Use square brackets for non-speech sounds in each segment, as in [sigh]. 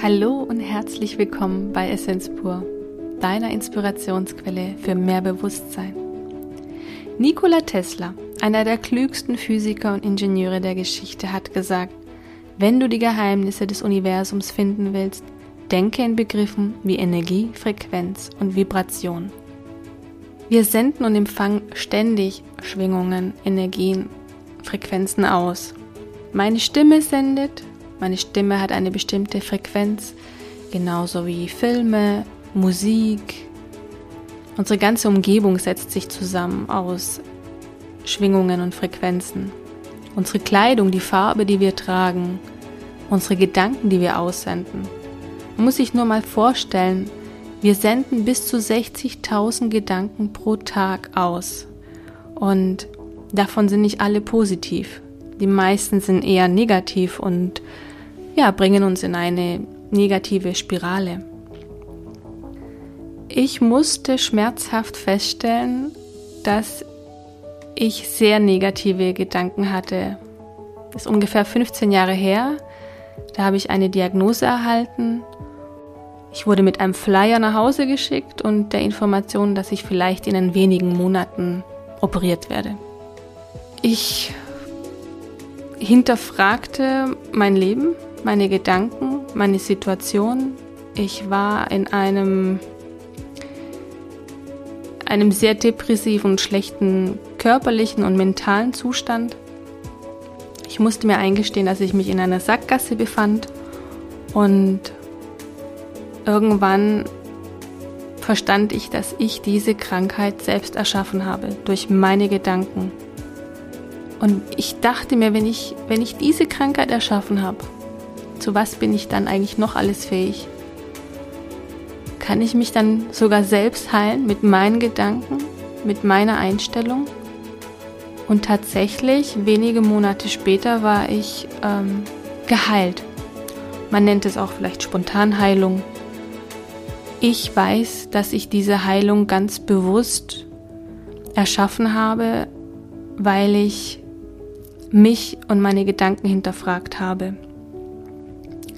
Hallo und herzlich willkommen bei Essenz pur, deiner Inspirationsquelle für mehr Bewusstsein. Nikola Tesla, einer der klügsten Physiker und Ingenieure der Geschichte, hat gesagt, wenn du die Geheimnisse des Universums finden willst, denke in Begriffen wie Energie, Frequenz und Vibration. Wir senden und empfangen ständig Schwingungen, Energien, Frequenzen aus. Meine Stimme sendet, meine Stimme hat eine bestimmte Frequenz, genauso wie Filme, Musik. Unsere ganze Umgebung setzt sich zusammen aus Schwingungen und Frequenzen. Unsere Kleidung, die Farbe, die wir tragen, unsere Gedanken, die wir aussenden. Man muss sich nur mal vorstellen, wir senden bis zu 60.000 Gedanken pro Tag aus. Und davon sind nicht alle positiv. Die meisten sind eher negativ und ja, bringen uns in eine negative Spirale. Ich musste schmerzhaft feststellen, dass ich sehr negative Gedanken hatte. Das ist ungefähr 15 Jahre her. Da habe ich eine Diagnose erhalten. Ich wurde mit einem Flyer nach Hause geschickt und der Information, dass ich vielleicht in wenigen Monaten operiert werde. Ich hinterfragte mein Leben, meine Gedanken, meine Situation. Ich war in einem, einem sehr depressiven schlechten körperlichen und mentalen Zustand. Ich musste mir eingestehen, dass ich mich in einer Sackgasse befand und irgendwann verstand ich, dass ich diese Krankheit selbst erschaffen habe durch meine Gedanken. Und ich dachte mir, wenn ich, wenn ich diese Krankheit erschaffen habe, zu was bin ich dann eigentlich noch alles fähig? Kann ich mich dann sogar selbst heilen mit meinen Gedanken, mit meiner Einstellung? Und tatsächlich, wenige Monate später war ich ähm, geheilt. Man nennt es auch vielleicht Spontanheilung. Ich weiß, dass ich diese Heilung ganz bewusst erschaffen habe, weil ich mich und meine Gedanken hinterfragt habe.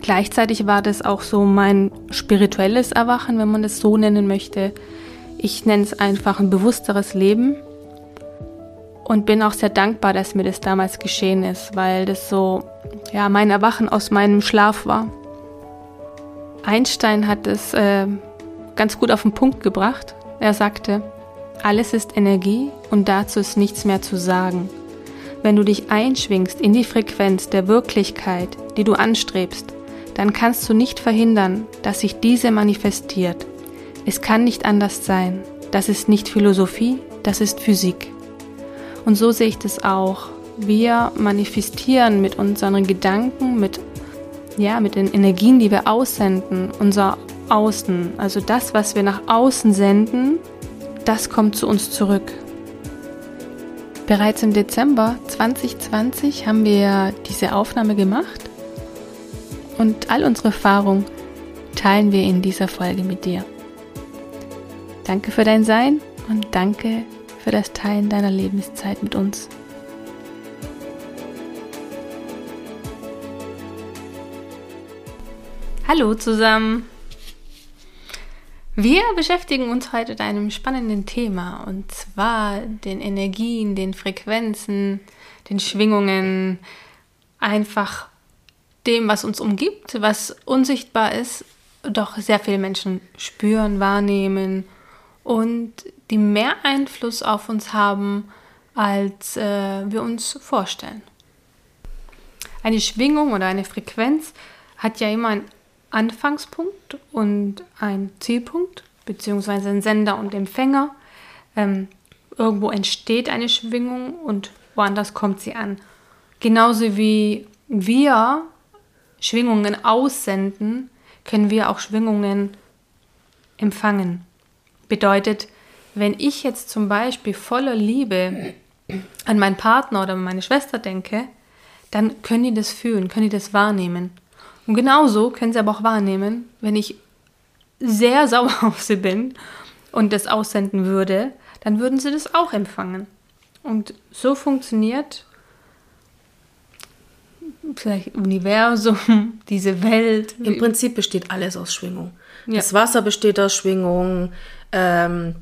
Gleichzeitig war das auch so mein spirituelles Erwachen, wenn man es so nennen möchte. Ich nenne es einfach ein bewussteres Leben und bin auch sehr dankbar, dass mir das damals geschehen ist, weil das so ja mein Erwachen aus meinem Schlaf war. Einstein hat es äh, ganz gut auf den Punkt gebracht. Er sagte, alles ist Energie und dazu ist nichts mehr zu sagen. Wenn du dich einschwingst in die Frequenz der Wirklichkeit, die du anstrebst, dann kannst du nicht verhindern, dass sich diese manifestiert. Es kann nicht anders sein. Das ist nicht Philosophie, das ist Physik. Und so sehe ich das auch. Wir manifestieren mit unseren Gedanken, mit, ja, mit den Energien, die wir aussenden, unser Außen. Also das, was wir nach außen senden, das kommt zu uns zurück. Bereits im Dezember 2020 haben wir diese Aufnahme gemacht und all unsere Erfahrungen teilen wir in dieser Folge mit dir. Danke für dein Sein und danke für das Teilen deiner Lebenszeit mit uns. Hallo zusammen! Wir beschäftigen uns heute mit einem spannenden Thema und zwar den Energien, den Frequenzen, den Schwingungen, einfach dem, was uns umgibt, was unsichtbar ist, doch sehr viele Menschen spüren, wahrnehmen und die mehr Einfluss auf uns haben, als äh, wir uns vorstellen. Eine Schwingung oder eine Frequenz hat ja immer einen Anfangspunkt und einen Zielpunkt, beziehungsweise einen Sender und Empfänger. Ähm, irgendwo entsteht eine Schwingung und woanders kommt sie an. Genauso wie wir Schwingungen aussenden, können wir auch Schwingungen empfangen. Bedeutet, wenn ich jetzt zum Beispiel voller Liebe an meinen Partner oder meine Schwester denke, dann können die das fühlen, können die das wahrnehmen. Und genauso können sie aber auch wahrnehmen, wenn ich sehr [laughs] sauer auf sie bin und das aussenden würde, dann würden sie das auch empfangen. Und so funktioniert vielleicht Universum, [laughs] diese Welt. Im Prinzip besteht alles aus Schwingung. Ja. Das Wasser besteht aus Schwingung, ähm,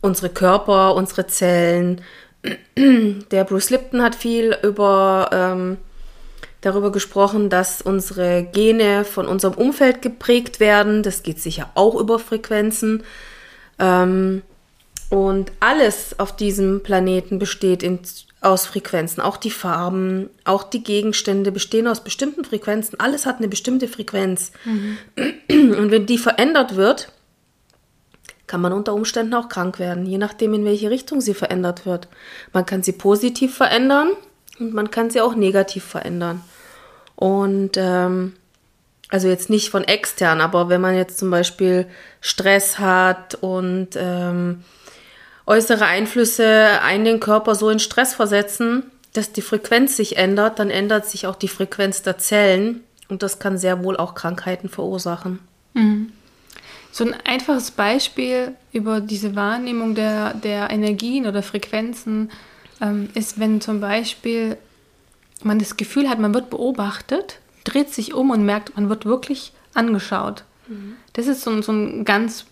unsere Körper, unsere Zellen. [clears throat] Der Bruce Lipton hat viel über ähm, darüber gesprochen, dass unsere Gene von unserem Umfeld geprägt werden. Das geht sicher auch über Frequenzen. Ähm, und alles auf diesem Planeten besteht in, aus Frequenzen. Auch die Farben, auch die Gegenstände bestehen aus bestimmten Frequenzen. Alles hat eine bestimmte Frequenz. Mhm. [clears throat] Und wenn die verändert wird, kann man unter Umständen auch krank werden, je nachdem, in welche Richtung sie verändert wird. Man kann sie positiv verändern und man kann sie auch negativ verändern. Und ähm, also jetzt nicht von extern, aber wenn man jetzt zum Beispiel Stress hat und ähm, äußere Einflüsse einen den Körper so in Stress versetzen, dass die Frequenz sich ändert, dann ändert sich auch die Frequenz der Zellen und das kann sehr wohl auch Krankheiten verursachen. Mhm. So ein einfaches Beispiel über diese Wahrnehmung der, der Energien oder Frequenzen ähm, ist, wenn zum Beispiel man das Gefühl hat, man wird beobachtet, dreht sich um und merkt, man wird wirklich angeschaut. Mhm. Das ist so, so ein ganz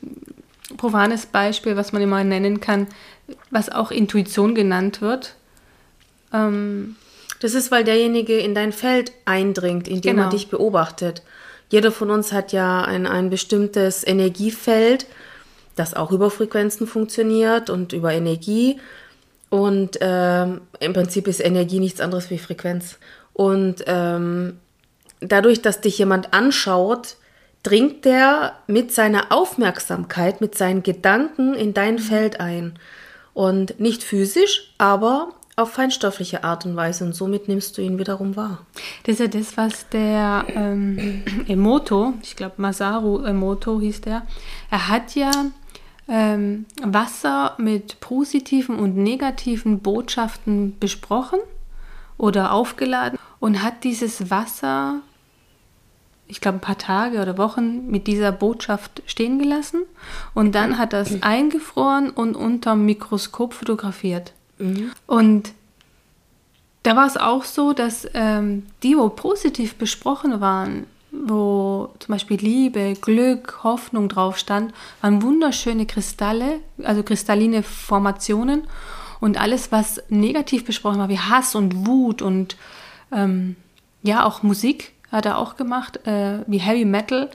profanes Beispiel, was man immer nennen kann, was auch Intuition genannt wird. Ähm, das ist, weil derjenige in dein Feld eindringt, indem genau. er dich beobachtet. Jeder von uns hat ja ein, ein bestimmtes Energiefeld, das auch über Frequenzen funktioniert und über Energie. Und ähm, im Prinzip ist Energie nichts anderes wie Frequenz. Und ähm, dadurch, dass dich jemand anschaut, dringt der mit seiner Aufmerksamkeit, mit seinen Gedanken in dein mhm. Feld ein. Und nicht physisch, aber auf feinstoffliche Art und Weise. Und somit nimmst du ihn wiederum wahr. Das ist ja das, was der ähm, [clears throat] Emoto, ich glaube Masaru Emoto hieß der, er hat ja ähm, Wasser mit positiven und negativen Botschaften besprochen oder aufgeladen und hat dieses Wasser ich glaube, ein paar Tage oder Wochen mit dieser Botschaft stehen gelassen. Und dann hat er es [clears throat] eingefroren und unter dem Mikroskop fotografiert. Mhm. Und da war es auch so, dass ähm, die, wo positiv besprochen waren, wo zum Beispiel Liebe, Glück, Hoffnung drauf stand, waren wunderschöne Kristalle, also kristalline Formationen. Und alles, was negativ besprochen war, wie Hass und Wut und ähm, ja, auch Musik, hat er auch gemacht, äh, wie Heavy Metal.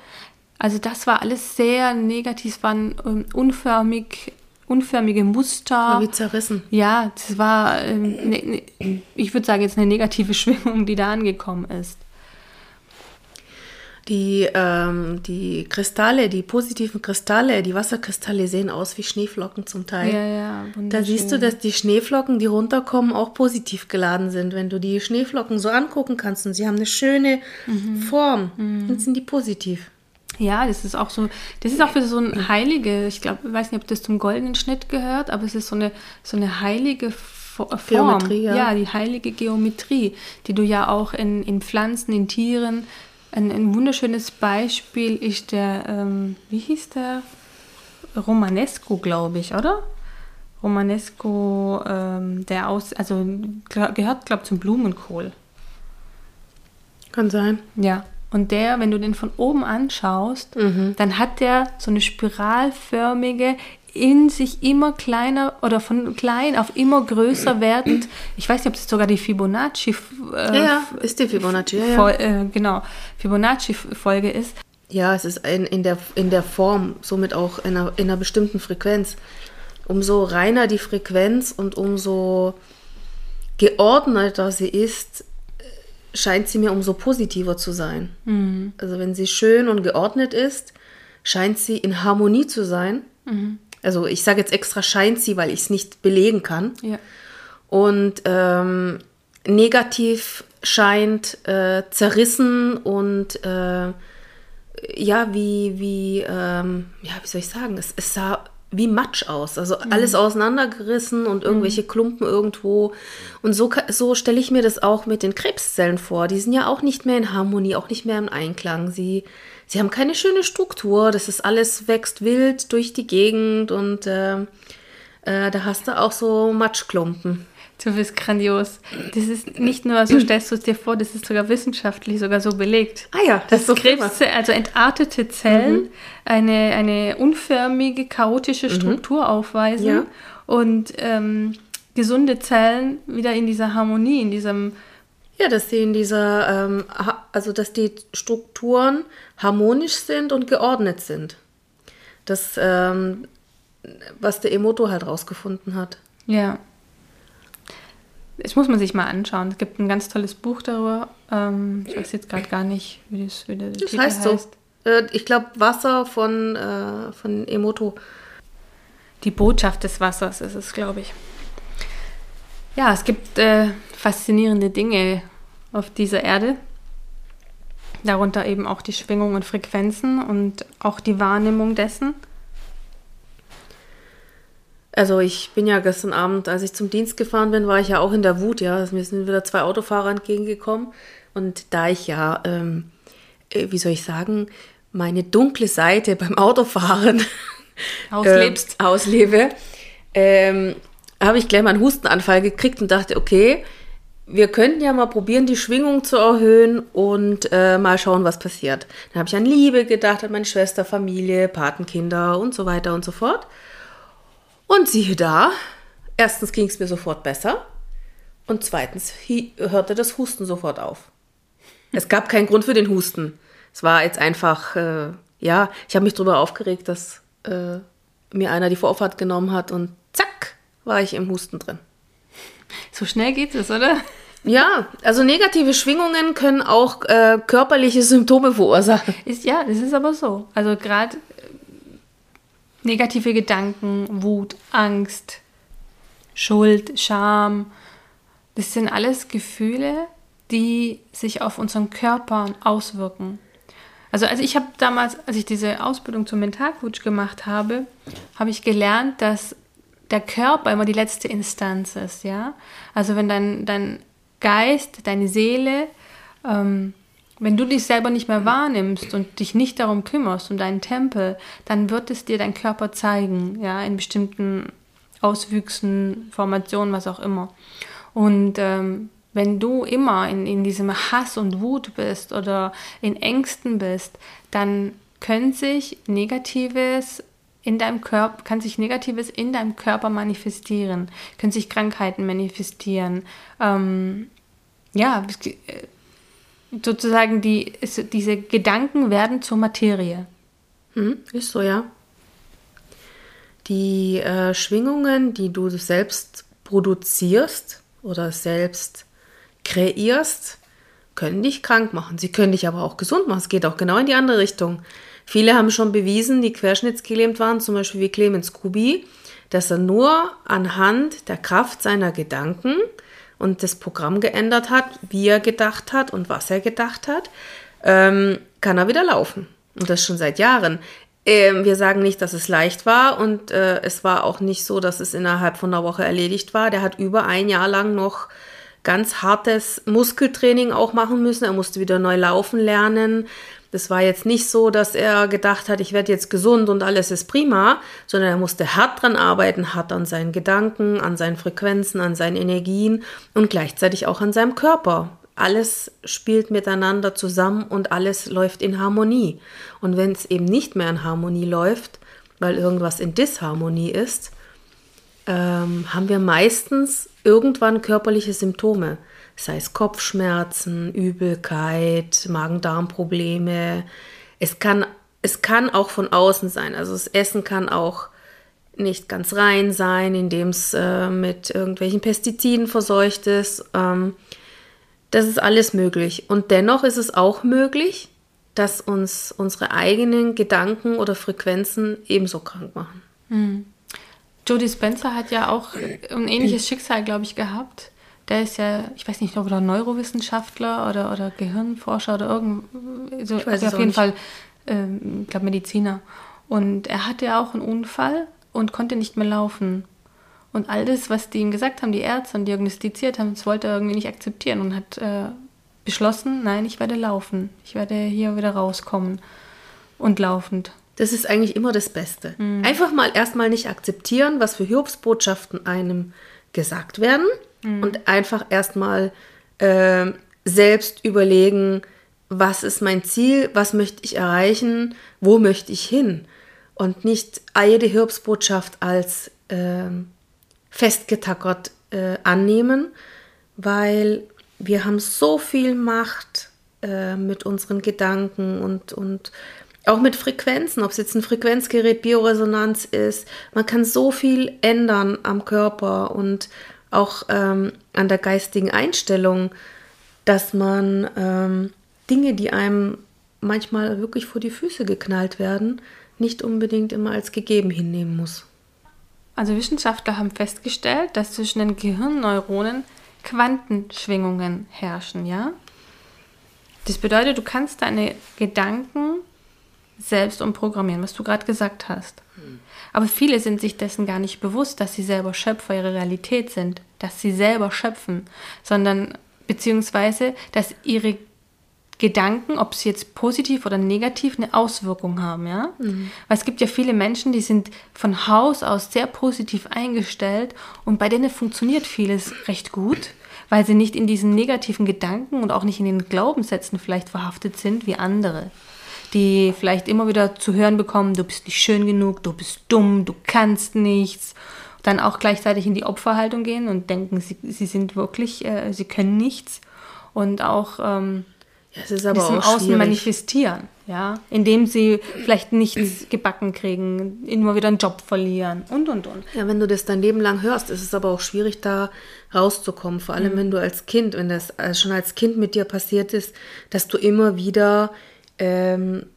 Also das war alles sehr negativ, waren ähm, unförmig, unförmige Muster. Wie zerrissen. Ja, das war, ähm, ne, ne, ich würde sagen, jetzt eine negative [laughs] Schwingung, die da angekommen ist. Die, ähm, die Kristalle, die positiven Kristalle, die Wasserkristalle sehen aus wie Schneeflocken zum Teil. Ja, ja, da siehst du, dass die Schneeflocken, die runterkommen, auch positiv geladen sind. Wenn du die Schneeflocken so angucken kannst und sie haben eine schöne mhm. Form, mhm. dann sind die positiv. Ja, das ist auch so, das ist auch für so ein heilige, ich glaube, ich weiß nicht, ob das zum goldenen Schnitt gehört, aber es ist so eine, so eine heilige Form. Geometrie, ja. ja, die heilige Geometrie, die du ja auch in, in Pflanzen, in Tieren ein, ein wunderschönes Beispiel ist der, ähm, wie hieß der? Romanesco, glaube ich, oder? Romanesco, ähm, der aus, also gehört, glaube ich, zum Blumenkohl. Kann sein. Ja. Und der, wenn du den von oben anschaust, mhm. dann hat der so eine spiralförmige, in sich immer kleiner oder von klein auf immer größer [clears throat] werdend. Ich weiß nicht, ob es sogar die Fibonacci. Äh, ja, ja, ist die Fibonacci. Ja, ja. Äh, genau, Fibonacci-Folge ist. Ja, es ist ein, in, der, in der Form, somit auch in einer, in einer bestimmten Frequenz. Umso reiner die Frequenz und umso geordneter sie ist, scheint sie mir umso positiver zu sein. Mhm. Also wenn sie schön und geordnet ist, scheint sie in Harmonie zu sein. Mhm. Also ich sage jetzt extra scheint sie, weil ich es nicht belegen kann. Ja. Und ähm, negativ scheint äh, zerrissen und äh, ja, wie, wie, ähm, ja, wie soll ich sagen, es, es sah wie Matsch aus. Also mhm. alles auseinandergerissen und irgendwelche mhm. Klumpen irgendwo. Und so, so stelle ich mir das auch mit den Krebszellen vor. Die sind ja auch nicht mehr in Harmonie, auch nicht mehr im Einklang. Sie sie haben keine schöne Struktur. Das ist alles wächst wild durch die Gegend und äh, äh, da hast du auch so Matschklumpen. Du bist grandios. Das ist nicht nur so, [clears throat] stellst du es dir vor, das ist sogar wissenschaftlich sogar so belegt. Ah ja, das ist Krebszellen, also entartete Zellen, mhm. eine, eine unförmige, chaotische mhm. Struktur mhm. aufweisen ja. und ähm, gesunde Zellen wieder in dieser Harmonie, in diesem ja, dass sie in dieser, ähm, also dass die Strukturen harmonisch sind und geordnet sind. Das, ähm, was der Emoto halt rausgefunden hat. Ja. Das muss man sich mal anschauen. Es gibt ein ganz tolles Buch darüber. Ähm, ich weiß jetzt gerade gar nicht, wie das, wie der das Titel heißt. heißt. So. Äh, ich glaube, Wasser von, äh, von Emoto. Die Botschaft des Wassers ist es, glaube ich. Ja, es gibt äh, faszinierende Dinge auf dieser Erde. Darunter eben auch die Schwingungen und Frequenzen und auch die Wahrnehmung dessen. Also ich bin ja gestern Abend, als ich zum Dienst gefahren bin, war ich ja auch in der Wut, ja. Also mir sind wieder zwei Autofahrer entgegengekommen. Und da ich ja, ähm, äh, wie soll ich sagen, meine dunkle Seite beim Autofahren [laughs] auslebst, äh, auslebe, ähm, habe ich gleich mal einen Hustenanfall gekriegt und dachte, okay, wir könnten ja mal probieren, die Schwingung zu erhöhen und äh, mal schauen, was passiert. Dann habe ich an Liebe gedacht, an meine Schwester, Familie, Patenkinder und so weiter und so fort. Und siehe da, erstens ging es mir sofort besser und zweitens hörte das Husten sofort auf. Es gab keinen Grund für den Husten. Es war jetzt einfach, äh, ja, ich habe mich darüber aufgeregt, dass äh, mir einer die Vorfahrt genommen hat und zack, war ich im Husten drin. So schnell geht es, oder? Ja, also negative Schwingungen können auch äh, körperliche Symptome verursachen. [laughs] Ist, ja, das ist aber so. Also gerade äh, negative Gedanken, Wut, Angst, Schuld, Scham, das sind alles Gefühle, die sich auf unseren Körper auswirken. Also, also ich habe damals, als ich diese Ausbildung zum Mentalcoach gemacht habe, habe ich gelernt, dass der Körper immer die letzte Instanz ist, ja. Also wenn dein, dein Geist, deine Seele, ähm, wenn du dich selber nicht mehr wahrnimmst und dich nicht darum kümmerst, um deinen Tempel, dann wird es dir dein Körper zeigen, ja, in bestimmten Auswüchsen, Formationen, was auch immer. Und ähm, wenn du immer in, in diesem Hass und Wut bist oder in Ängsten bist, dann können sich Negatives in deinem Körper, kann sich Negatives in deinem Körper manifestieren, können sich Krankheiten manifestieren. Ähm, ja, äh, sozusagen die, diese Gedanken werden zur Materie. Hm, ist so, ja. Die äh, Schwingungen, die du selbst produzierst oder selbst kreierst, können dich krank machen. Sie können dich aber auch gesund machen. Es geht auch genau in die andere Richtung. Viele haben schon bewiesen, die querschnittsgelähmt waren, zum Beispiel wie Clemens Kubi, dass er nur anhand der Kraft seiner Gedanken und das Programm geändert hat, wie er gedacht hat und was er gedacht hat, ähm, kann er wieder laufen. Und das schon seit Jahren. Ähm, wir sagen nicht, dass es leicht war und äh, es war auch nicht so, dass es innerhalb von einer Woche erledigt war. Der hat über ein Jahr lang noch ganz hartes Muskeltraining auch machen müssen. Er musste wieder neu laufen lernen. Das war jetzt nicht so, dass er gedacht hat, ich werde jetzt gesund und alles ist prima, sondern er musste hart dran arbeiten, hart an seinen Gedanken, an seinen Frequenzen, an seinen Energien und gleichzeitig auch an seinem Körper. Alles spielt miteinander zusammen und alles läuft in Harmonie. Und wenn es eben nicht mehr in Harmonie läuft, weil irgendwas in Disharmonie ist, ähm, haben wir meistens irgendwann körperliche Symptome sei es Kopfschmerzen, Übelkeit, Magen-Darm-Probleme. Es kann, es kann auch von außen sein. Also das Essen kann auch nicht ganz rein sein, indem es äh, mit irgendwelchen Pestiziden verseucht ist. Ähm, das ist alles möglich. Und dennoch ist es auch möglich, dass uns unsere eigenen Gedanken oder Frequenzen ebenso krank machen. Mhm. Jodie Spencer hat ja auch ein ähnliches Schicksal, glaube ich, gehabt der ist ja, ich weiß nicht, ob er Neurowissenschaftler oder, oder Gehirnforscher oder irgend, so, also auf jeden nicht. Fall, ähm, ich glaube Mediziner. Und er hatte ja auch einen Unfall und konnte nicht mehr laufen. Und all das, was die ihm gesagt haben, die Ärzte und diagnostiziert haben, das wollte er irgendwie nicht akzeptieren und hat äh, beschlossen, nein, ich werde laufen. Ich werde hier wieder rauskommen und laufend. Das ist eigentlich immer das Beste. Mhm. Einfach mal erstmal nicht akzeptieren, was für Hiobsbotschaften einem gesagt werden Mhm. Und einfach erstmal äh, selbst überlegen, was ist mein Ziel, was möchte ich erreichen, wo möchte ich hin. Und nicht jede Hirbsbotschaft als äh, festgetackert äh, annehmen, weil wir haben so viel Macht äh, mit unseren Gedanken und, und auch mit Frequenzen, ob es jetzt ein Frequenzgerät, Bioresonanz ist. Man kann so viel ändern am Körper und auch ähm, an der geistigen Einstellung, dass man ähm, Dinge, die einem manchmal wirklich vor die Füße geknallt werden, nicht unbedingt immer als gegeben hinnehmen muss. Also Wissenschaftler haben festgestellt, dass zwischen den Gehirnneuronen Quantenschwingungen herrschen, ja? Das bedeutet, du kannst deine Gedanken selbst umprogrammieren, was du gerade gesagt hast. Aber viele sind sich dessen gar nicht bewusst, dass sie selber Schöpfer ihrer Realität sind, dass sie selber schöpfen, sondern beziehungsweise, dass ihre Gedanken, ob sie jetzt positiv oder negativ eine Auswirkung haben, ja? Mhm. Weil es gibt ja viele Menschen, die sind von Haus aus sehr positiv eingestellt und bei denen funktioniert vieles recht gut, weil sie nicht in diesen negativen Gedanken und auch nicht in den Glaubenssätzen vielleicht verhaftet sind wie andere die vielleicht immer wieder zu hören bekommen, du bist nicht schön genug, du bist dumm, du kannst nichts. Dann auch gleichzeitig in die Opferhaltung gehen und denken, sie, sie sind wirklich, äh, sie können nichts. Und auch ähm, ja, es ist aber auch Außen schwierig. manifestieren, ja, indem sie vielleicht nichts gebacken kriegen, immer wieder einen Job verlieren und und und. Ja, wenn du das dein Leben lang hörst, ist es aber auch schwierig, da rauszukommen. Vor allem, mhm. wenn du als Kind, wenn das schon als Kind mit dir passiert ist, dass du immer wieder ähm,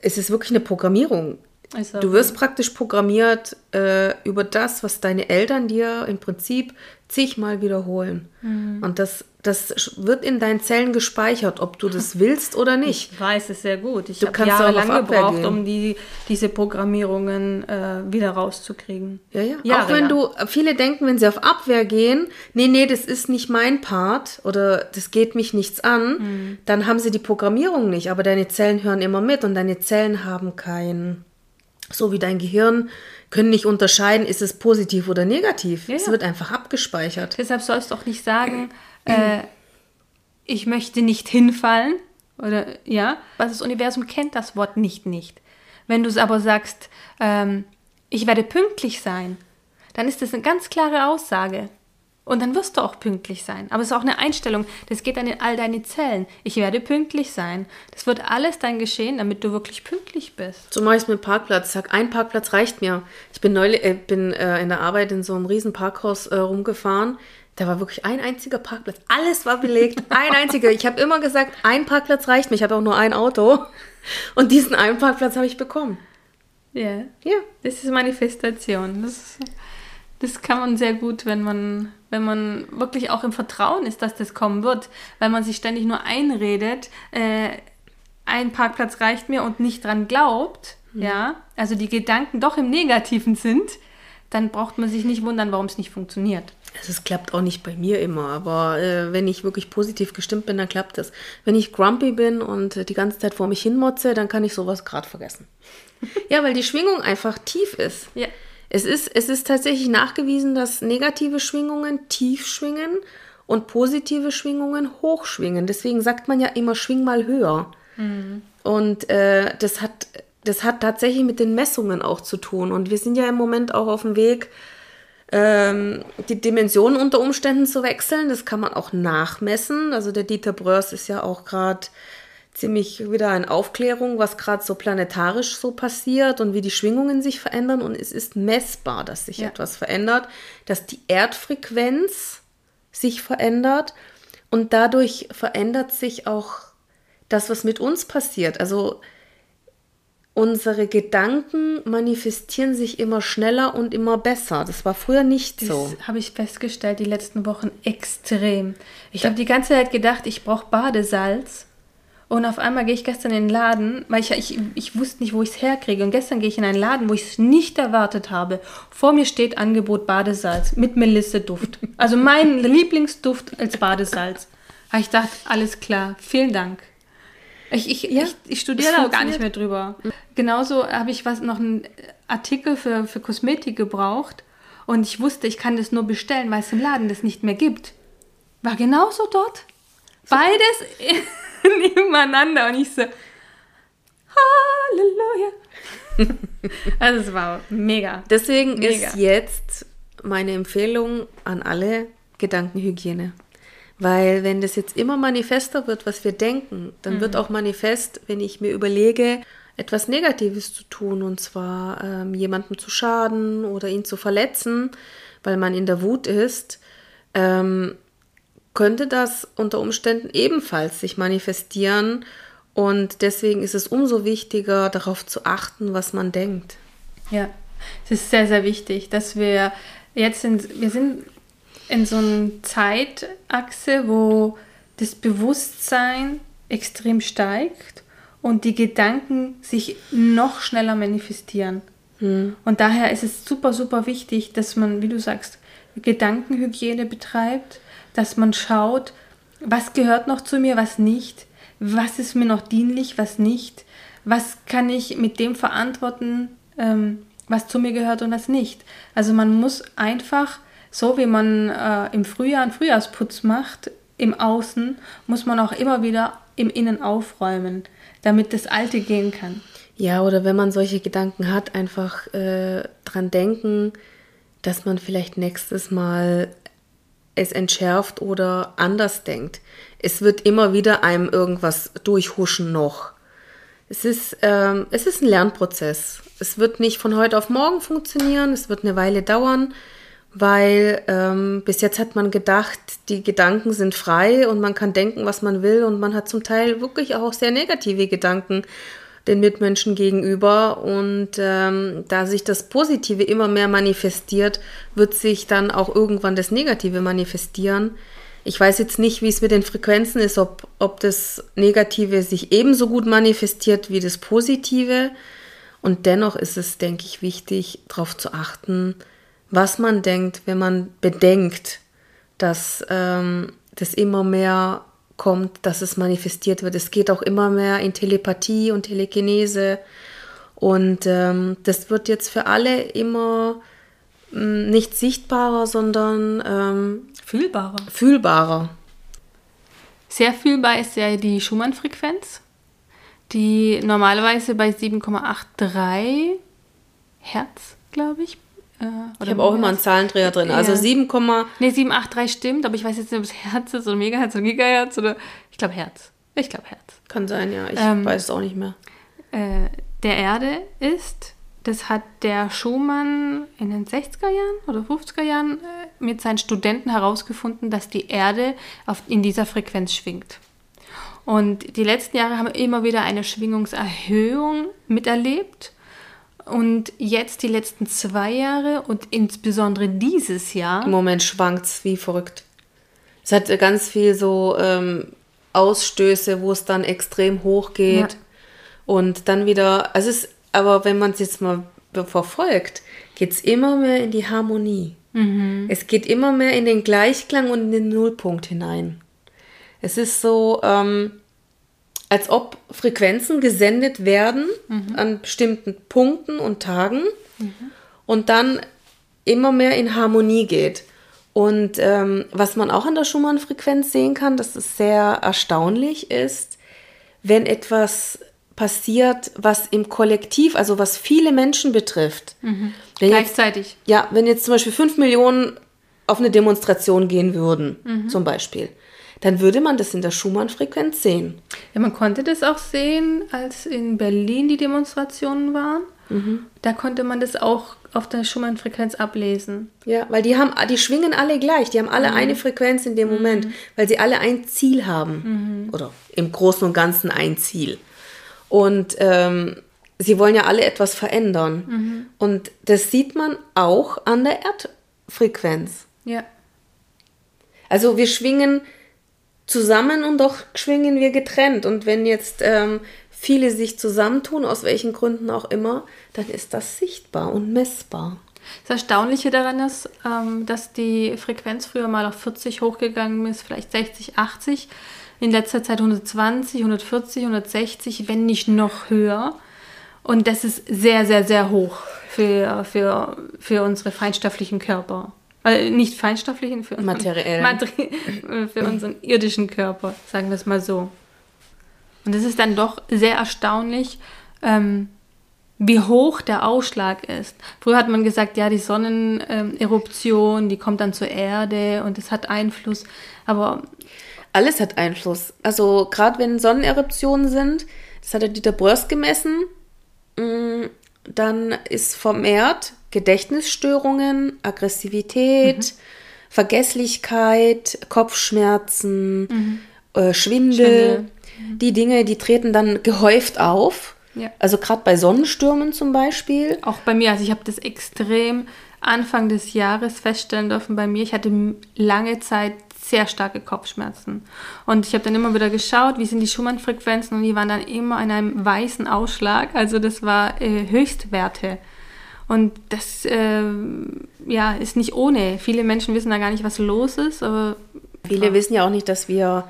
es ist wirklich eine Programmierung. Also, du wirst praktisch programmiert äh, über das, was deine Eltern dir im Prinzip zigmal wiederholen. Mhm. Und das, das wird in deinen Zellen gespeichert, ob du das [laughs] willst oder nicht. Ich weiß es sehr gut. Ich habe jahrelang gebraucht, um die, diese Programmierungen äh, wieder rauszukriegen. Ja, ja. Jahre Auch wenn du, viele denken, wenn sie auf Abwehr gehen, nee, nee, das ist nicht mein Part oder das geht mich nichts an, mhm. dann haben sie die Programmierung nicht. Aber deine Zellen hören immer mit und deine Zellen haben kein, so wie dein Gehirn können nicht unterscheiden, ist es positiv oder negativ. Ja, es wird einfach abgespeichert. Deshalb sollst du auch nicht sagen, äh, ich möchte nicht hinfallen. Oder ja, was das Universum kennt das Wort nicht nicht. Wenn du es aber sagst, ähm, ich werde pünktlich sein, dann ist das eine ganz klare Aussage. Und dann wirst du auch pünktlich sein. Aber es ist auch eine Einstellung. Das geht dann in all deine Zellen. Ich werde pünktlich sein. Das wird alles dann geschehen, damit du wirklich pünktlich bist. So mache ich es mit Parkplatz. Ich sag, ein Parkplatz reicht mir. Ich bin neulich, äh, bin äh, in der Arbeit in so einem riesen Parkhaus äh, rumgefahren. Da war wirklich ein einziger Parkplatz. Alles war belegt. [laughs] Ein einziger. Ich habe immer gesagt, ein Parkplatz reicht mir. Ich habe auch nur ein Auto. Und diesen einen Parkplatz habe ich bekommen. Ja. Ja. Das ist Manifestation. Das ist das kann man sehr gut, wenn man, wenn man wirklich auch im Vertrauen ist, dass das kommen wird, weil man sich ständig nur einredet, äh, ein Parkplatz reicht mir und nicht dran glaubt, mhm. ja, also die Gedanken doch im Negativen sind, dann braucht man sich nicht wundern, warum es nicht funktioniert. Also es klappt auch nicht bei mir immer, aber äh, wenn ich wirklich positiv gestimmt bin, dann klappt das. Wenn ich grumpy bin und äh, die ganze Zeit vor mich hinmotze, dann kann ich sowas gerade vergessen. [laughs] ja, weil die Schwingung einfach tief ist. Ja. Es ist, es ist tatsächlich nachgewiesen, dass negative Schwingungen tief schwingen und positive Schwingungen hoch schwingen. Deswegen sagt man ja immer, schwing mal höher. Mhm. Und äh, das, hat, das hat tatsächlich mit den Messungen auch zu tun. Und wir sind ja im Moment auch auf dem Weg, ähm, die Dimensionen unter Umständen zu wechseln. Das kann man auch nachmessen. Also der Dieter Bröers ist ja auch gerade ziemlich wieder in Aufklärung, was gerade so planetarisch so passiert und wie die Schwingungen sich verändern. Und es ist messbar, dass sich ja. etwas verändert, dass die Erdfrequenz sich verändert und dadurch verändert sich auch das, was mit uns passiert. Also unsere Gedanken manifestieren sich immer schneller und immer besser. Das war früher nicht so. Das habe ich festgestellt die letzten Wochen extrem. Ich habe die ganze Zeit gedacht, ich brauche Badesalz und auf einmal gehe ich gestern in den Laden, weil ich, ich, ich wusste nicht, wo ich es herkriege. Und gestern gehe ich in einen Laden, wo ich es nicht erwartet habe. Vor mir steht Angebot Badesalz mit Melisse-Duft. Also mein [laughs] Lieblingsduft als Badesalz. Aber ich dachte, alles klar, vielen Dank. Ich, ich, ja, ich, ich studiere da gar nicht mehr drüber. Genauso habe ich was noch einen Artikel für, für Kosmetik gebraucht. und ich wusste, ich kann das nur bestellen, weil es im Laden das nicht mehr gibt. War genauso dort. Beides [laughs] [laughs] nebeneinander und ich so, Halleluja. [laughs] also es war mega. Deswegen Mega. ist jetzt meine Empfehlung an alle Gedankenhygiene. Weil wenn das jetzt immer manifester wird, was wir denken, dann wird auch manifest, wenn ich mir überlege, etwas Negatives zu tun, und zwar ähm, jemandem zu schaden oder ihn zu verletzen, weil man in der Wut ist, ähm, könnte das unter Umständen ebenfalls sich manifestieren. Und deswegen ist es umso wichtiger, darauf zu achten, was man denkt. Ja, es ist sehr, sehr wichtig, dass wir jetzt sind, wir sind in so einer Zeitachse, wo das Bewusstsein extrem steigt und die Gedanken sich noch schneller manifestieren. Und daher ist es super, super wichtig, dass man, wie du sagst, Gedankenhygiene betreibt, dass man schaut, was gehört noch zu mir, was nicht, was ist mir noch dienlich, was nicht, was kann ich mit dem verantworten, ähm, was zu mir gehört und was nicht. Also man muss einfach, so wie man äh, im Frühjahr einen Frühjahrsputz macht, im Außen, muss man auch immer wieder im Innen aufräumen, damit das Alte gehen kann. Ja, oder wenn man solche Gedanken hat, einfach äh, dran denken, dass man vielleicht nächstes Mal es entschärft oder anders denkt. Es wird immer wieder einem irgendwas durchhuschen noch. Es ist, ähm, es ist ein Lernprozess. Es wird nicht von heute auf morgen funktionieren, es wird eine Weile dauern, weil ähm, bis jetzt hat man gedacht, die Gedanken sind frei und man kann denken, was man will und man hat zum Teil wirklich auch sehr negative Gedanken den Mitmenschen gegenüber und ähm, da sich das Positive immer mehr manifestiert, wird sich dann auch irgendwann das Negative manifestieren. Ich weiß jetzt nicht, wie es mit den Frequenzen ist, ob, ob das Negative sich ebenso gut manifestiert wie das Positive. Und dennoch ist es, denke ich, wichtig, darauf zu achten, was man denkt, wenn man bedenkt, dass ähm, das immer mehr kommt, dass es manifestiert wird. Es geht auch immer mehr in Telepathie und Telekinese. Und ähm, das wird jetzt für alle immer mh, nicht sichtbarer, sondern ähm, Fühlbarer. fühlbarer. Sehr fühlbar ist ja die Schumann-Frequenz, die normalerweise bei 7,83 Hertz, glaube ich. Äh, Ich habe auch immer einen Zahlendreher drin. Also Ja. 7, Ne, 783 stimmt, aber ich weiß jetzt nicht, ob es Herz ist oder Megahertz oder Gigahertz oder. Ich glaube Herz. Ich glaube Herz. kann sein, ja. Ich Ähm, weiß es auch nicht mehr. Äh, der Erde ist, das hat der Schumann in den 60er Jahren oder 50er Jahren äh, mit seinen Studenten herausgefunden, dass die Erde auf, in dieser Frequenz schwingt. Und die letzten Jahre haben wir immer wieder eine Schwingungserhöhung miterlebt. Und jetzt die letzten zwei Jahre und insbesondere dieses Jahr Im Moment schwankt es wie verrückt. Es hat ganz viel so ähm, Ausstöße, wo es dann extrem hoch geht. Ja. Und dann wieder, also es ist, aber wenn man es jetzt mal verfolgt, geht es immer mehr in die Harmonie. Es geht immer mehr in den Gleichklang und in den Nullpunkt hinein. Es ist so, ähm, als ob Frequenzen gesendet werden an bestimmten Punkten und Tagen und dann immer mehr in Harmonie geht. Und ähm, was man auch an der Schumann-Frequenz sehen kann, dass es sehr erstaunlich ist, wenn etwas passiert, was im Kollektiv, also was viele Menschen betrifft. Jetzt, gleichzeitig. ja, wenn jetzt zum Beispiel fünf Millionen auf eine Demonstration gehen würden, zum Beispiel, dann würde man das in der Schumann-Frequenz sehen. Ja, man konnte das auch sehen, als in Berlin die Demonstrationen waren. Da konnte man das auch auf der Schumann-Frequenz ablesen. Ja, weil die haben, die schwingen alle gleich, die haben alle eine Frequenz in dem Moment, weil sie alle ein Ziel haben. Oder im Großen und Ganzen ein Ziel. Und ähm, sie wollen ja alle etwas verändern. Und das sieht man auch an der Erdfrequenz. Ja. Also wir schwingen zusammen und doch schwingen wir getrennt. Und wenn jetzt ähm, viele sich zusammentun, aus welchen Gründen auch immer, dann ist das sichtbar und messbar. Das Erstaunliche daran ist, ähm, dass die Frequenz früher mal auf 40 hochgegangen ist, vielleicht 60, 80. In letzter Zeit 120, 140, 160, wenn nicht noch höher. Und das ist sehr, sehr, sehr hoch für, für, für unsere feinstofflichen Körper. Also nicht feinstofflichen, für, Materiell. Materi [laughs] für unseren irdischen Körper, sagen wir es mal so. Und es ist dann doch sehr erstaunlich, ähm, wie hoch der Ausschlag ist. Früher hat man gesagt, ja, die Sonneneruption, die kommt dann zur Erde und es hat Einfluss. Aber alles hat Einfluss. Also gerade wenn Sonneneruptionen sind, das hat der Dieter Brörs gemessen, mm, dann ist vermehrt Gedächtnisstörungen, Aggressivität, mhm. Vergesslichkeit, Kopfschmerzen, mhm. äh, Schwindel. Schwindel. Mhm. Die Dinge, die treten dann gehäuft auf. Ja. Also gerade bei Sonnenstürmen zum Beispiel. Auch bei mir, also ich habe das extrem Anfang des Jahres feststellen dürfen bei mir. Ich hatte lange Zeit sehr starke Kopfschmerzen. Und ich habe dann immer wieder geschaut, wie sind die Schumann-Frequenzen und die waren dann immer in einem weißen Ausschlag. Also das war äh, Höchstwerte. Und das äh, ja, ist nicht ohne. Viele Menschen wissen da gar nicht, was los ist. Aber, Viele wissen ja auch nicht, dass wir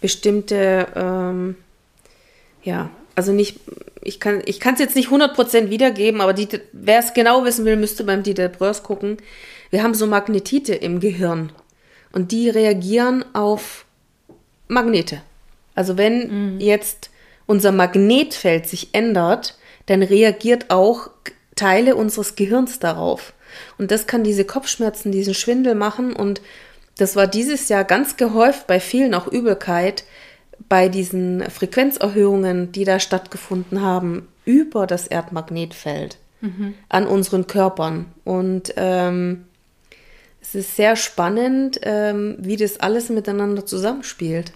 bestimmte, ähm, ja, also nicht, ich kann ich es jetzt nicht 100% wiedergeben, aber wer es genau wissen will, müsste beim Dieter Bröers gucken. Wir haben so Magnetite im Gehirn und die reagieren auf Magnete. Also wenn mhm. jetzt unser Magnetfeld sich ändert, dann reagiert auch Teile unseres Gehirns darauf. Und das kann diese Kopfschmerzen, diesen Schwindel machen. Und das war dieses Jahr ganz gehäuft bei vielen auch Übelkeit bei diesen Frequenzerhöhungen, die da stattgefunden haben, über das Erdmagnetfeld mhm. an unseren Körpern. Und ähm, es ist sehr spannend, ähm, wie das alles miteinander zusammenspielt.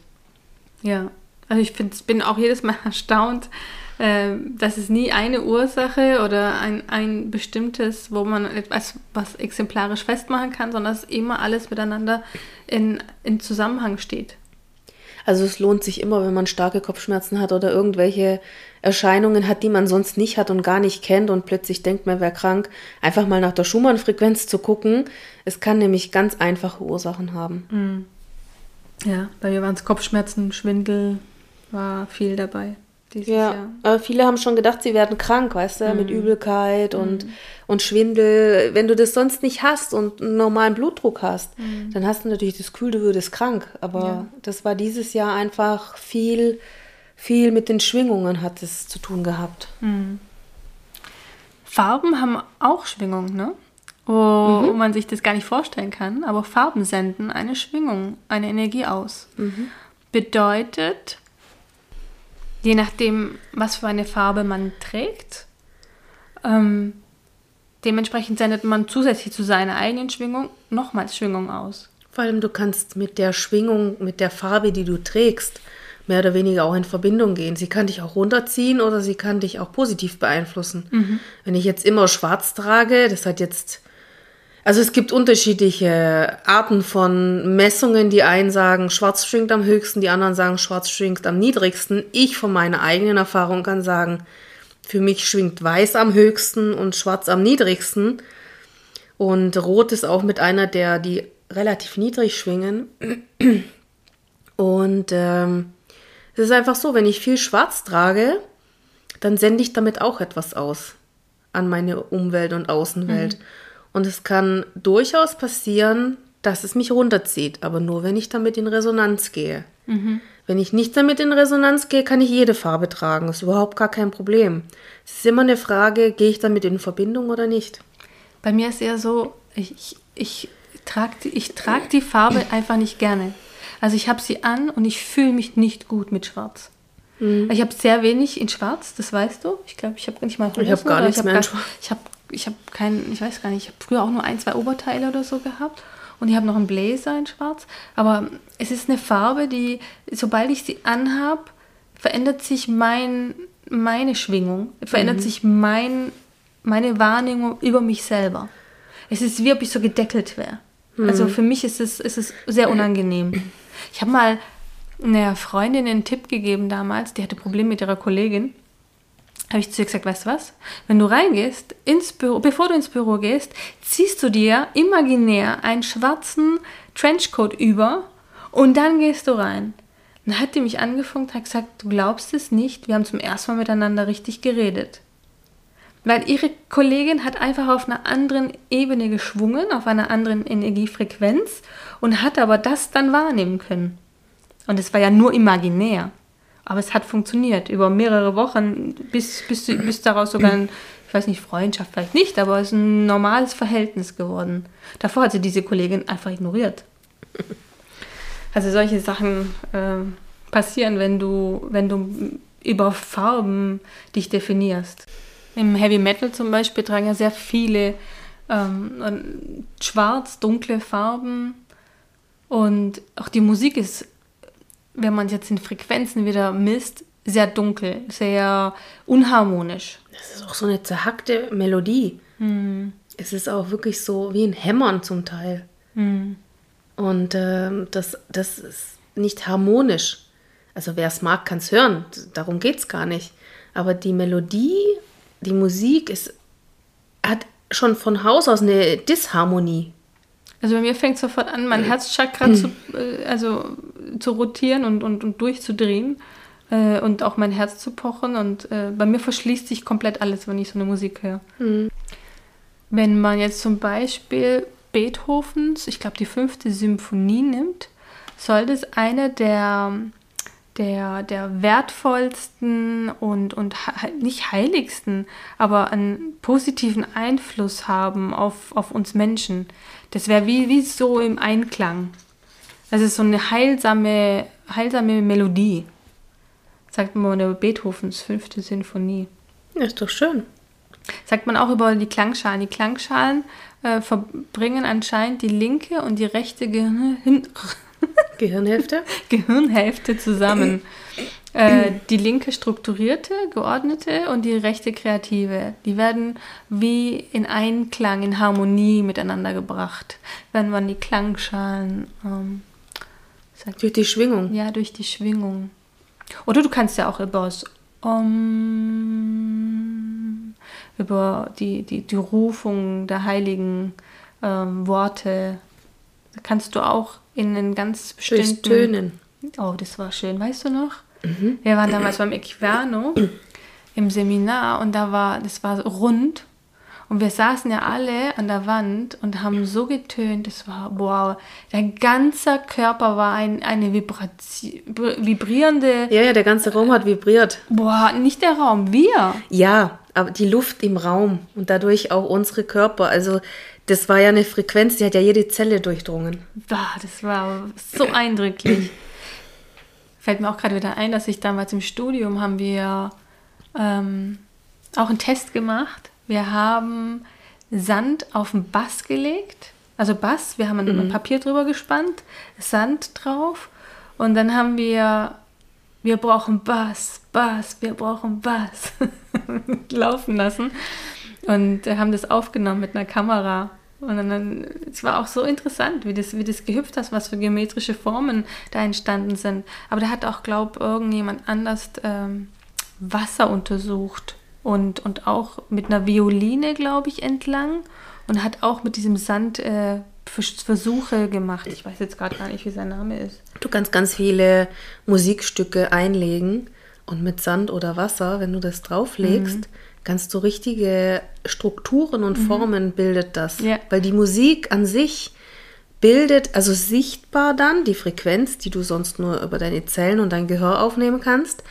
Ja, also ich find, bin auch jedes Mal [laughs] erstaunt, äh, dass es nie eine Ursache oder ein, ein bestimmtes, wo man etwas was exemplarisch festmachen kann, sondern dass immer alles miteinander in, in Zusammenhang steht. Also es lohnt sich immer, wenn man starke Kopfschmerzen hat oder irgendwelche Erscheinungen hat, die man sonst nicht hat und gar nicht kennt und plötzlich denkt, man wäre krank, einfach mal nach der Schumann-Frequenz zu gucken. Es kann nämlich ganz einfache Ursachen haben. Mhm. Ja, bei mir waren es Kopfschmerzen, Schwindel, war viel dabei dieses ja, Jahr. Aber viele haben schon gedacht, sie werden krank, weißt du, mhm. mit Übelkeit und, mhm. und Schwindel. Wenn du das sonst nicht hast und einen normalen Blutdruck hast, mhm. dann hast du natürlich das Gefühl, du würdest krank. Aber ja. das war dieses Jahr einfach viel, viel mit den Schwingungen hat es zu tun gehabt. Mhm. Farben haben auch Schwingung, ne? Wo mhm. man sich das gar nicht vorstellen kann, aber Farben senden eine Schwingung, eine Energie aus. Mhm. Bedeutet, je nachdem, was für eine Farbe man trägt. Ähm, dementsprechend sendet man zusätzlich zu seiner eigenen Schwingung nochmals Schwingung aus. Vor allem, du kannst mit der Schwingung, mit der Farbe, die du trägst, mehr oder weniger auch in Verbindung gehen. Sie kann dich auch runterziehen oder sie kann dich auch positiv beeinflussen. Mhm. Wenn ich jetzt immer schwarz trage, das hat jetzt also es gibt unterschiedliche Arten von Messungen. Die einen sagen, schwarz schwingt am höchsten, die anderen sagen, schwarz schwingt am niedrigsten. Ich von meiner eigenen Erfahrung kann sagen, für mich schwingt weiß am höchsten und schwarz am niedrigsten. Und rot ist auch mit einer der, die relativ niedrig schwingen. Und ähm, es ist einfach so, wenn ich viel schwarz trage, dann sende ich damit auch etwas aus an meine Umwelt und Außenwelt. Mhm. Und es kann durchaus passieren, dass es mich runterzieht, aber nur wenn ich damit in Resonanz gehe. Mhm. Wenn ich nicht damit in Resonanz gehe, kann ich jede Farbe tragen. Das ist überhaupt gar kein Problem. Es ist immer eine Frage, gehe ich damit in Verbindung oder nicht. Bei mir ist eher so, ich, ich trage ich trag die Farbe einfach nicht gerne. Also ich habe sie an und ich fühle mich nicht gut mit Schwarz. Mhm. Ich habe sehr wenig in Schwarz, das weißt du. Ich glaube, ich habe nicht mal Hosen, Ich habe gar nichts mehr in Schwarz. Ich habe ich habe keinen, ich weiß gar nicht, ich habe früher auch nur ein, zwei Oberteile oder so gehabt. Und ich habe noch einen Bläser in schwarz. Aber es ist eine Farbe, die, sobald ich sie anhab, verändert sich mein, meine Schwingung, verändert mhm. sich mein, meine Wahrnehmung über mich selber. Es ist wie ob ich so gedeckelt wäre. Mhm. Also für mich ist es, ist es sehr unangenehm. [clears throat] Ich habe mal einer Freundin einen Tipp gegeben damals, die hatte Probleme mit ihrer Kollegin habe ich zu ihr gesagt, weißt du was? Wenn du reingehst, ins Büro, bevor du ins Büro gehst, ziehst du dir imaginär einen schwarzen Trenchcoat über und dann gehst du rein. Dann hat die mich angefunkt, hat gesagt, du glaubst es nicht, wir haben zum ersten Mal miteinander richtig geredet. Weil ihre Kollegin hat einfach auf einer anderen Ebene geschwungen, auf einer anderen Energiefrequenz und hat aber das dann wahrnehmen können. Und es war ja nur imaginär. Aber es hat funktioniert über mehrere Wochen, bis, bis, bis daraus sogar ein, ich weiß nicht, Freundschaft vielleicht nicht, aber es ist ein normales Verhältnis geworden. Davor hat sie diese Kollegin einfach ignoriert. Also solche Sachen äh, passieren, wenn du, wenn du über Farben dich definierst. Im Heavy Metal zum Beispiel tragen ja sehr viele ähm, schwarz, dunkle Farben. Und auch die Musik ist, wenn man jetzt in Frequenzen wieder misst, sehr dunkel, sehr unharmonisch. Das ist auch so eine zerhackte Melodie. Hm. Es ist auch wirklich so wie ein Hämmern zum Teil. Hm. Und ähm, das, das ist nicht harmonisch. Also wer es mag, kann es hören. Darum geht es gar nicht. Aber die Melodie, die Musik ist, hat schon von Haus aus eine Disharmonie. Also bei mir fängt sofort an, mein Herzchakra zu, äh, also, zu rotieren und, und, und durchzudrehen äh, und auch mein Herz zu pochen. Und äh, bei mir verschließt sich komplett alles, wenn ich so eine Musik höre. Mhm. Wenn man jetzt zum Beispiel Beethovens, ich glaube die fünfte Symphonie nimmt, soll das eine der der, der wertvollsten und, und nicht heiligsten, aber einen positiven Einfluss haben auf, auf uns Menschen. Das wäre wie, wie so im Einklang. Das ist so eine heilsame, heilsame Melodie. Sagt man über Beethovens fünfte Sinfonie. Ja, ist doch schön. Sagt man auch über die Klangschalen. Die Klangschalen äh, verbringen anscheinend die linke und die rechte Gehirn [laughs] [laughs] Gehirnhälfte? Gehirnhälfte zusammen. [clears throat] äh, die linke strukturierte, geordnete und die rechte kreative. Die werden wie in Einklang, in Harmonie miteinander gebracht, wenn man die Klangschalen. Ähm, sagt, durch die Schwingung. Ja, durch die Schwingung. Oder du kannst ja auch über das um, über die, die, die Rufung der heiligen ähm, Worte kannst du auch in einen ganz bestimmten... Tönen. Oh, das war schön. Weißt du noch? Mhm. Wir waren damals beim Equiano im Seminar und da war, das war rund und wir saßen ja alle an der Wand und haben so getönt, das war, wow, dein ganzer Körper war ein, eine Vibration, vibrierende... Ja, ja, der ganze Raum hat vibriert. Boah, nicht der Raum, wir. Ja, aber die Luft im Raum und dadurch auch unsere Körper. Also das war ja eine Frequenz, die hat ja jede Zelle durchdrungen. Bah, das war so eindrücklich. Fällt mir auch gerade wieder ein, dass ich damals im Studium haben wir ähm, auch einen Test gemacht. Wir haben Sand auf den Bass gelegt. Also Bass, wir haben ein mhm. Papier drüber gespannt, Sand drauf. Und dann haben wir, wir brauchen Bass, Bass, wir brauchen Bass [laughs] laufen lassen und äh, haben das aufgenommen mit einer Kamera. Und dann, es war auch so interessant, wie das, wie das gehüpft hast, was für geometrische Formen da entstanden sind. Aber da hat auch, glaube ich, irgendjemand anders ähm, Wasser untersucht und, und auch mit einer Violine, glaube ich, entlang und hat auch mit diesem Sand äh, Versuche gemacht. Ich weiß jetzt gerade gar nicht, wie sein Name ist. Du kannst ganz viele Musikstücke einlegen und mit Sand oder Wasser, wenn du das drauflegst, mhm ganz so richtige Strukturen und mhm. Formen bildet das. Ja. Weil die Musik an sich bildet, also sichtbar dann, die Frequenz, die du sonst nur über deine Zellen und dein Gehör aufnehmen kannst,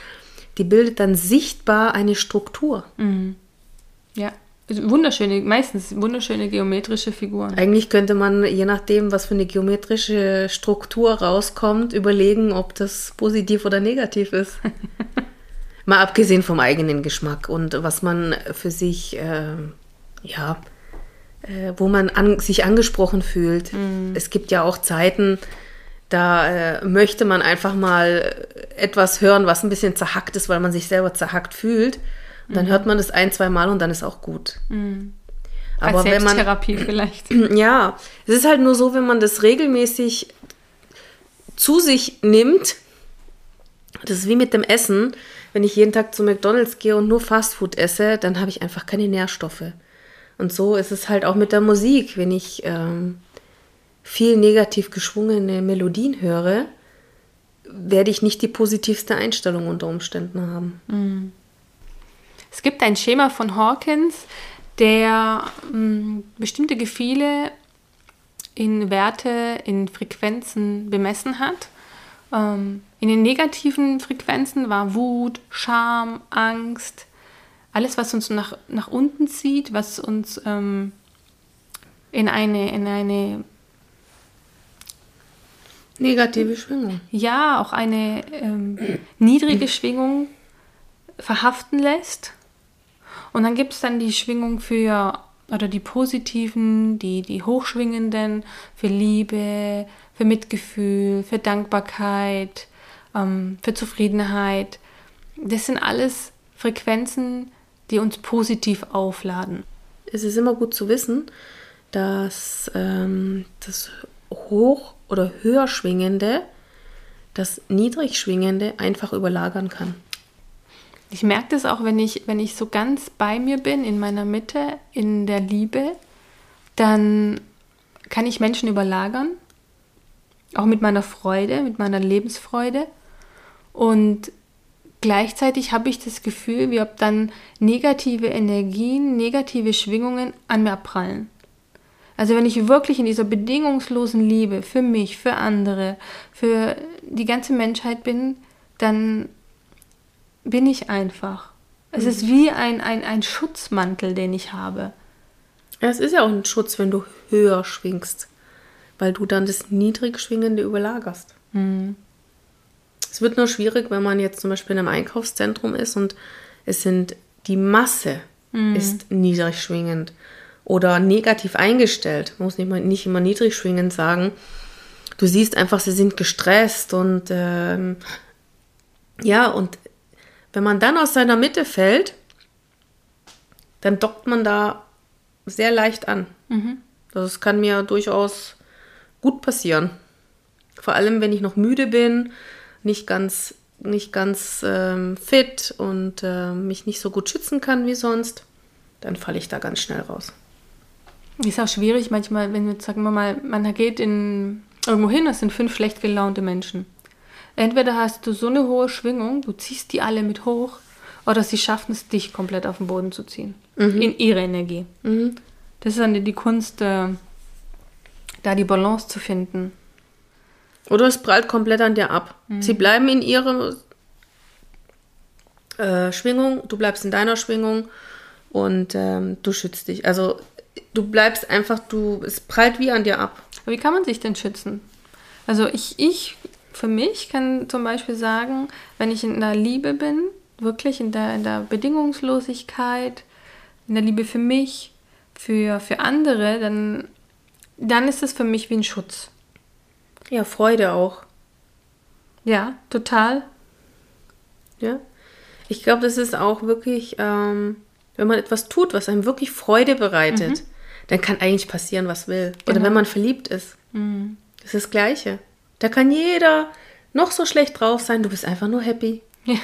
die bildet dann sichtbar eine Struktur. Mhm. Ja. Wunderschöne, meistens wunderschöne geometrische Figuren. Eigentlich könnte man, je nachdem, was für eine geometrische Struktur rauskommt, überlegen, ob das positiv oder negativ ist. [laughs] Mal abgesehen vom eigenen Geschmack und was man für sich, äh, ja, äh, wo man an, sich angesprochen fühlt. Mhm. Es gibt ja auch Zeiten, da äh, möchte man einfach mal etwas hören, was ein bisschen zerhackt ist, weil man sich selber zerhackt fühlt. Und dann mhm. hört man das ein, zwei Mal und dann ist auch gut. Mhm. Aber Als wenn man Therapie [clears throat] vielleicht. Ja, es ist halt nur so, wenn man das regelmäßig zu sich nimmt. Das ist wie mit dem Essen wenn ich jeden Tag zu McDonald's gehe und nur Fastfood esse, dann habe ich einfach keine Nährstoffe. Und so ist es halt auch mit der Musik. Wenn ich ähm, viel negativ geschwungene Melodien höre, werde ich nicht die positivste Einstellung unter Umständen haben. Mhm. Es gibt ein Schema von Hawkins, der mh, mm, bestimmte Gefühle in Werte, in Frequenzen bemessen hat. Ähm, in den negativen Frequenzen war Wut, Scham, Angst, alles, was uns nach, nach unten zieht, was uns ähm, in eine, in eine negative Schwingung. Ja, auch eine ähm, niedrige Schwingung verhaften lässt. Und dann gibt es dann die Schwingung für, oder die positiven, die, die hochschwingenden, für Liebe, für Mitgefühl, für Dankbarkeit, ähm, für Zufriedenheit. Das sind alles Frequenzen, die uns positiv aufladen. Es ist immer gut zu wissen, dass ähm, das hoch- oder höher schwingende das niedrig schwingende einfach überlagern kann. Ich merke das auch, wenn ich, wenn ich so ganz bei mir bin, in meiner Mitte, in der Liebe, dann kann ich Menschen überlagern, auch mit meiner Freude, mit meiner Lebensfreude. Und gleichzeitig habe ich das Gefühl, wie ob dann negative Energien, negative Schwingungen an mir abprallen. Also wenn ich wirklich in dieser bedingungslosen Liebe für mich, für andere, für die ganze Menschheit bin, dann bin ich einfach. Es mhm. ist wie ein, ein, ein Schutzmantel, den ich habe. Ja, es ist ja auch ein Schutz, wenn du höher schwingst, weil du dann das niedrig schwingende überlagerst. Mhm. Es wird nur schwierig, wenn man jetzt zum Beispiel in einem Einkaufszentrum ist und es sind die Masse mhm. ist niedrig schwingend oder negativ eingestellt. Man muss nicht, mal, nicht immer niedrig schwingend sagen. Du siehst einfach, sie sind gestresst und ähm, ja, und wenn man dann aus seiner Mitte fällt, dann dockt man da sehr leicht an. Mhm. Das kann mir durchaus gut passieren. Vor allem, wenn ich noch müde bin, nicht ganz, nicht ganz ähm, fit und äh, mich nicht so gut schützen kann wie sonst, dann falle ich da ganz schnell raus. Ist auch schwierig manchmal, wenn wir, sagen wir mal, man geht in, irgendwo hin, das sind fünf schlecht gelaunte Menschen. Entweder hast du so eine hohe Schwingung, du ziehst die alle mit hoch, oder sie schaffen es, dich komplett auf den Boden zu ziehen. Mhm. In ihre Energie. Mhm. Das ist dann die Kunst, äh, da die Balance zu finden. Oder es prallt komplett an dir ab. Mhm. Sie bleiben in ihrer äh, Schwingung, du bleibst in deiner Schwingung und ähm, du schützt dich. Also du bleibst einfach, du, es prallt wie an dir ab. Wie kann man sich denn schützen? Also ich, ich für mich kann zum Beispiel sagen, wenn ich in der Liebe bin, wirklich in der, in der Bedingungslosigkeit, in der Liebe für mich, für, für andere, dann, dann ist es für mich wie ein Schutz. Ja, Freude auch. Ja, total. Ja. Ich glaube, das ist auch wirklich, ähm, wenn man etwas tut, was einem wirklich Freude bereitet, mhm. dann kann eigentlich passieren, was will. Genau. Oder wenn man verliebt ist. Mhm. Das ist das Gleiche. Da kann jeder noch so schlecht drauf sein, du bist einfach nur happy. Ja.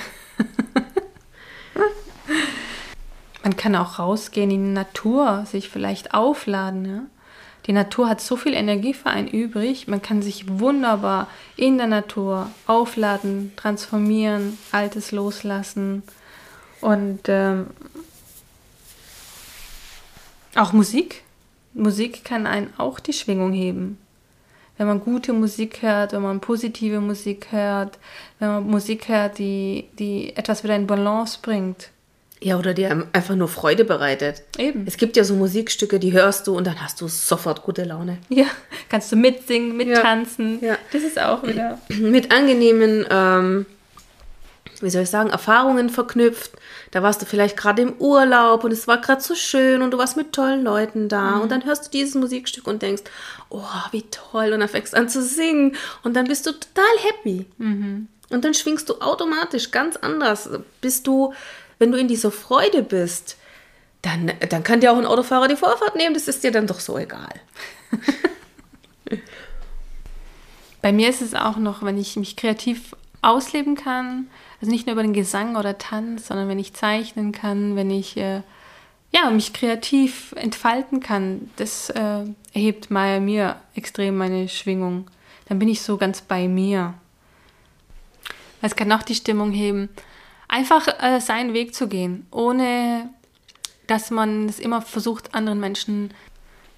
Man kann auch rausgehen in die Natur, sich vielleicht aufladen. Ja? Die Natur hat so viel Energie für einen übrig. Man kann sich wunderbar in der Natur aufladen, transformieren, Altes loslassen. Und ähm, auch Musik. Musik kann einen auch die Schwingung heben wenn man gute Musik hört, wenn man positive Musik hört, wenn man Musik hört, die, die etwas wieder in Balance bringt. Ja, oder die einem einfach nur Freude bereitet. Eben. Es gibt ja so Musikstücke, die hörst du und dann hast du sofort gute Laune. Ja, kannst du mitsingen, mittanzen. Ja. ja. Das ist auch wieder. Mit angenehmen ähm, wie soll ich sagen, Erfahrungen verknüpft. Da warst du vielleicht gerade im Urlaub und es war gerade so schön und du warst mit tollen Leuten da. Mhm. Und dann hörst du dieses Musikstück und denkst, oh, wie toll. Und dann fängst du an zu singen und dann bist du total happy. Mhm. Und dann schwingst du automatisch ganz anders. Bist du, wenn du in dieser Freude bist, dann, dann kann dir auch ein Autofahrer die Vorfahrt nehmen, das ist dir dann doch so egal. [laughs] Bei mir ist es auch noch, wenn ich mich kreativ ausleben kann, also nicht nur über den Gesang oder Tanz, sondern wenn ich zeichnen kann, wenn ich äh, ja, mich kreativ entfalten kann, das äh, erhebt bei mir extrem meine Schwingung. Dann bin ich so ganz bei mir. Es kann auch die Stimmung heben, einfach äh, seinen Weg zu gehen, ohne dass man es immer versucht, anderen Menschen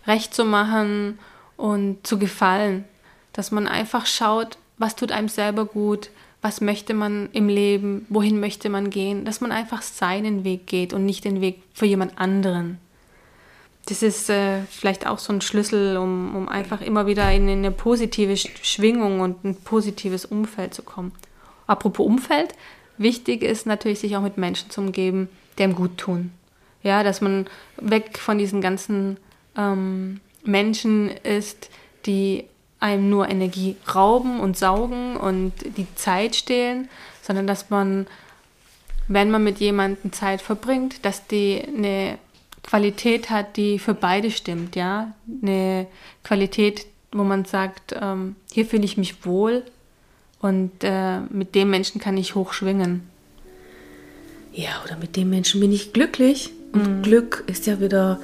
recht zu machen und zu gefallen. Dass man einfach schaut, was tut einem selber gut, was möchte man im Leben, wohin möchte man gehen, dass man einfach seinen Weg geht und nicht den Weg für jemand anderen. Das ist äh, vielleicht auch so ein Schlüssel, um, um einfach immer wieder in, in eine positive Schwingung und ein positives Umfeld zu kommen. Apropos Umfeld, wichtig ist natürlich, sich auch mit Menschen zu umgeben, die einem gut tun. Ja, dass man weg von diesen ganzen ähm, Menschen ist, die einem nur Energie rauben und saugen und die Zeit stehlen, sondern dass man, wenn man mit jemandem Zeit verbringt, dass die eine Qualität hat, die für beide stimmt, ja, eine Qualität, wo man sagt, ähm, hier fühle ich mich wohl und äh, mit dem Menschen kann ich hochschwingen. Ja, oder mit dem Menschen bin ich glücklich. Und mhm. Glück ist ja wieder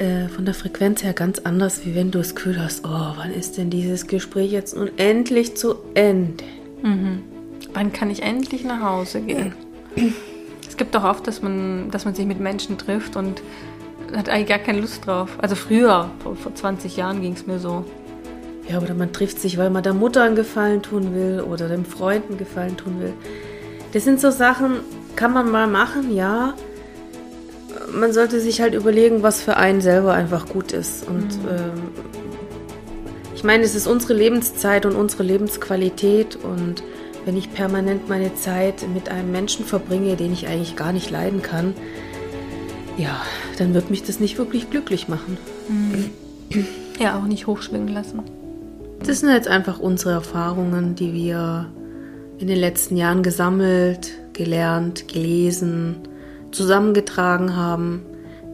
äh, von der Frequenz her ganz anders, wie wenn du das Gefühl hast, oh, wann ist denn dieses Gespräch jetzt nun endlich zu Ende? Mhm. Wann kann ich endlich nach Hause gehen? es gibt doch oft, dass man, dass man sich mit Menschen trifft und hat eigentlich gar keine Lust drauf. Also früher, vor, vor 20 Jahren ging es mir so. Ja, oder man trifft sich, weil man der Mutter einen Gefallen tun will oder dem Freund einen Gefallen tun will. Das sind so Sachen, kann man mal machen, ja man sollte sich halt überlegen, was für einen selber einfach gut ist. Und mhm. ähm, ich meine, es ist unsere Lebenszeit und unsere Lebensqualität. Und wenn ich permanent meine Zeit mit einem Menschen verbringe, den ich eigentlich gar nicht leiden kann, ja, dann wird mich das nicht wirklich glücklich machen. Mhm. Ja, auch nicht hochschwingen lassen. Das sind jetzt einfach unsere Erfahrungen, die wir in den letzten Jahren gesammelt, gelernt, gelesen, zusammengetragen haben.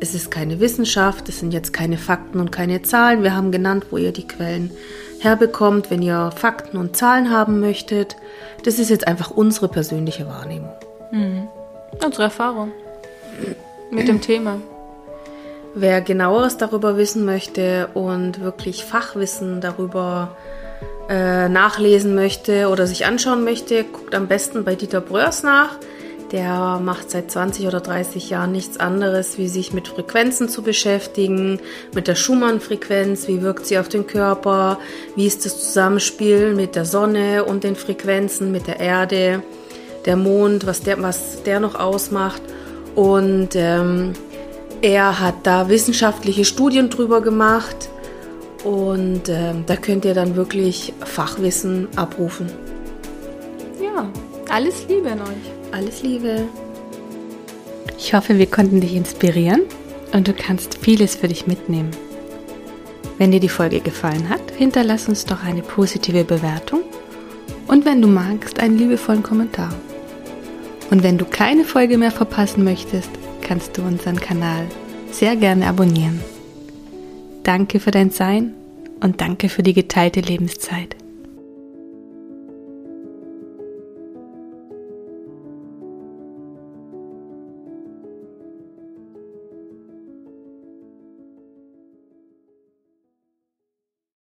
Es ist keine Wissenschaft, es sind jetzt keine Fakten und keine Zahlen. Wir haben genannt, wo ihr die Quellen herbekommt, wenn ihr Fakten und Zahlen haben möchtet. Das ist jetzt einfach unsere persönliche Wahrnehmung. Mhm. Unsere Erfahrung mit dem Thema. Wer genaueres darüber wissen möchte und wirklich Fachwissen darüber äh, nachlesen möchte oder sich anschauen möchte, guckt am besten bei Dieter Bröers nach. Der macht seit 20 oder 30 Jahren nichts anderes, wie sich mit Frequenzen zu beschäftigen, mit der Schumann-Frequenz, wie wirkt sie auf den Körper, wie ist das Zusammenspiel mit der Sonne und den Frequenzen, mit der Erde, der Mond, was der, was der noch ausmacht. Und ähm, er hat da wissenschaftliche Studien drüber gemacht und ähm, da könnt ihr dann wirklich Fachwissen abrufen. Ja, alles Liebe an euch. Alles Liebe. Ich hoffe, wir konnten dich inspirieren und du kannst vieles für dich mitnehmen. Wenn dir die Folge gefallen hat, hinterlass uns doch eine positive Bewertung und wenn du magst, einen liebevollen Kommentar. Und wenn du keine Folge mehr verpassen möchtest, kannst du unseren Kanal sehr gerne abonnieren. Danke für dein Sein und danke für die geteilte Lebenszeit.